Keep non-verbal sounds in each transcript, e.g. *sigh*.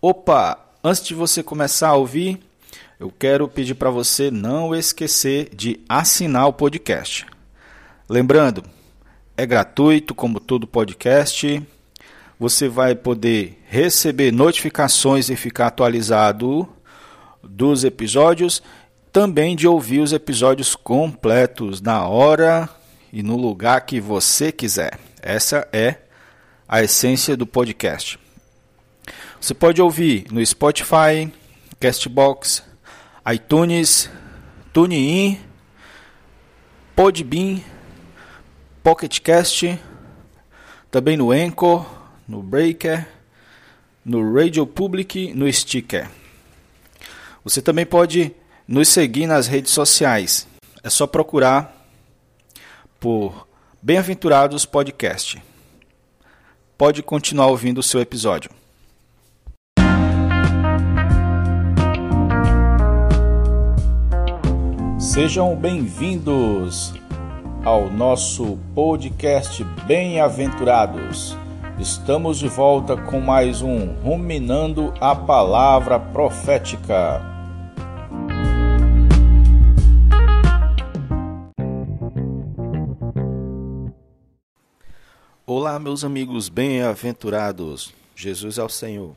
Opa, antes de você começar a ouvir, eu quero pedir para você não esquecer de assinar o podcast. Lembrando, é gratuito como todo podcast. Você vai poder receber notificações e ficar atualizado dos episódios, também de ouvir os episódios completos na hora e no lugar que você quiser. Essa é a essência do podcast. Você pode ouvir no Spotify, Castbox, iTunes, TuneIn, Podbean, PocketCast, também no Anchor, no Breaker, no Radio Public, no Sticker. Você também pode nos seguir nas redes sociais. É só procurar por Bem-aventurados Podcast. Pode continuar ouvindo o seu episódio. Sejam bem-vindos ao nosso podcast Bem-aventurados. Estamos de volta com mais um Ruminando a Palavra Profética. Olá, meus amigos bem-aventurados. Jesus é o Senhor.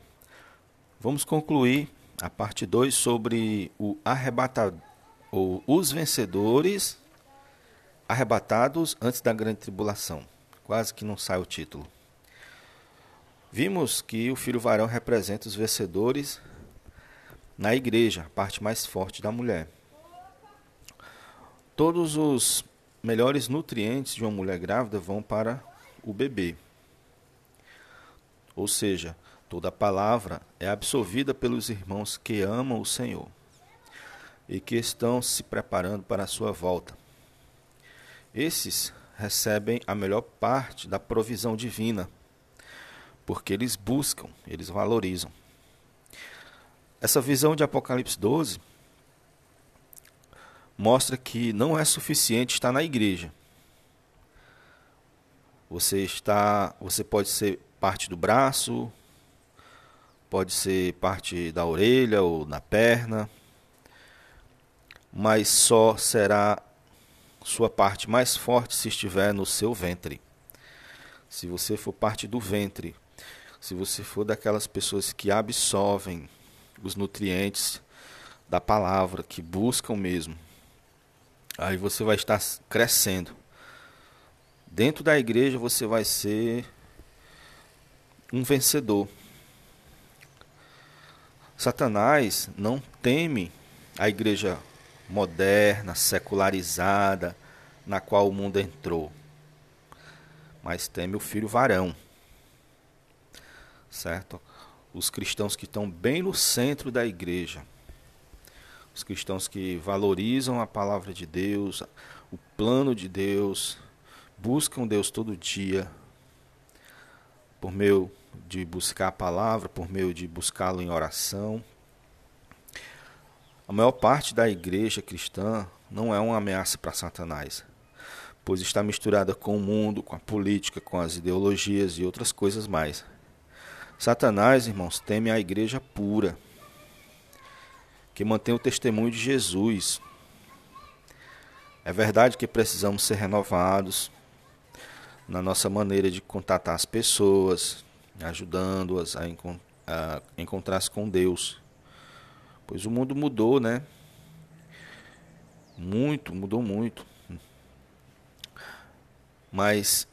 Vamos concluir a parte 2 sobre o arrebatado, ou os vencedores arrebatados antes da grande tribulação. Quase que não sai o título. Vimos que o filho varão representa os vencedores na igreja, a parte mais forte da mulher. Todos os melhores nutrientes de uma mulher grávida vão para o bebê. Ou seja, toda palavra é absorvida pelos irmãos que amam o Senhor e que estão se preparando para a sua volta. Esses recebem a melhor parte da provisão divina, porque eles buscam, eles valorizam. Essa visão de Apocalipse 12 mostra que não é suficiente estar na igreja você está, você pode ser parte do braço, pode ser parte da orelha ou na perna, mas só será sua parte mais forte se estiver no seu ventre. Se você for parte do ventre, se você for daquelas pessoas que absorvem os nutrientes da palavra, que buscam mesmo, aí você vai estar crescendo. Dentro da igreja você vai ser um vencedor. Satanás não teme a igreja moderna, secularizada, na qual o mundo entrou, mas teme o filho varão. Certo? Os cristãos que estão bem no centro da igreja, os cristãos que valorizam a palavra de Deus, o plano de Deus, buscam Deus todo dia, por meio de buscar a palavra, por meio de buscá-lo em oração. A maior parte da igreja cristã não é uma ameaça para Satanás, pois está misturada com o mundo, com a política, com as ideologias e outras coisas mais. Satanás, irmãos, teme a igreja pura, que mantém o testemunho de Jesus. É verdade que precisamos ser renovados, na nossa maneira de contatar as pessoas, ajudando-as a, encont a encontrar-se com Deus. Pois o mundo mudou, né? Muito, mudou muito. Mas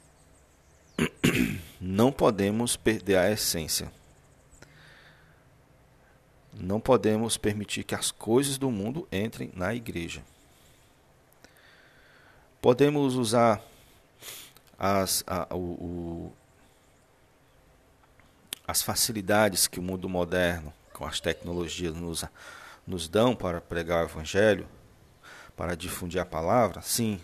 *clears throat* não podemos perder a essência. Não podemos permitir que as coisas do mundo entrem na igreja. Podemos usar as, a, o, o, as facilidades que o mundo moderno, com as tecnologias, nos, nos dão para pregar o Evangelho, para difundir a palavra, sim.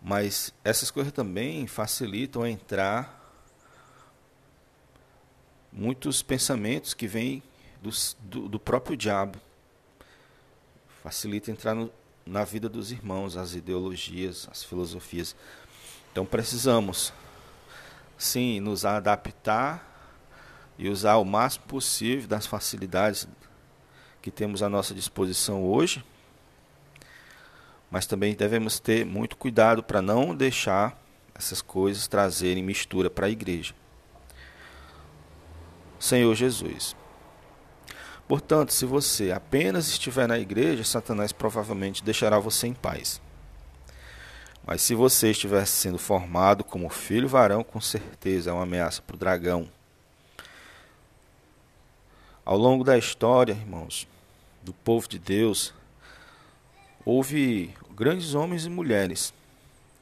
Mas essas coisas também facilitam entrar muitos pensamentos que vêm do, do, do próprio diabo. Facilita entrar no, na vida dos irmãos, as ideologias, as filosofias. Então precisamos, sim, nos adaptar e usar o máximo possível das facilidades que temos à nossa disposição hoje, mas também devemos ter muito cuidado para não deixar essas coisas trazerem mistura para a igreja. Senhor Jesus. Portanto, se você apenas estiver na igreja, Satanás provavelmente deixará você em paz. Mas se você estiver sendo formado como filho varão, com certeza é uma ameaça para o dragão. Ao longo da história, irmãos, do povo de Deus, houve grandes homens e mulheres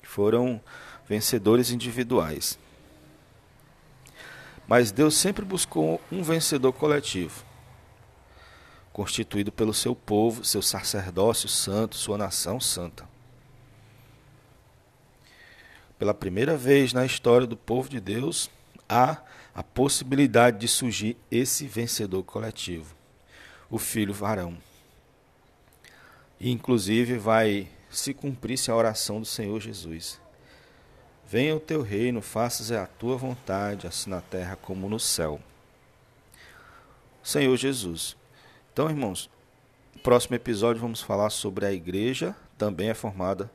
que foram vencedores individuais. Mas Deus sempre buscou um vencedor coletivo, constituído pelo seu povo, seu sacerdócio santo, sua nação santa. Pela primeira vez na história do povo de Deus, há a possibilidade de surgir esse vencedor coletivo, o filho varão. E inclusive vai se cumprir-se a oração do Senhor Jesus. Venha o teu reino, faças a tua vontade, assim na terra como no céu. Senhor Jesus. Então, irmãos, no próximo episódio vamos falar sobre a igreja, também é formada,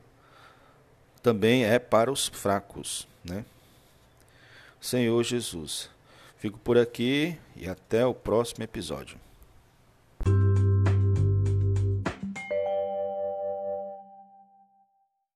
também é para os fracos, né? Senhor Jesus. Fico por aqui e até o próximo episódio.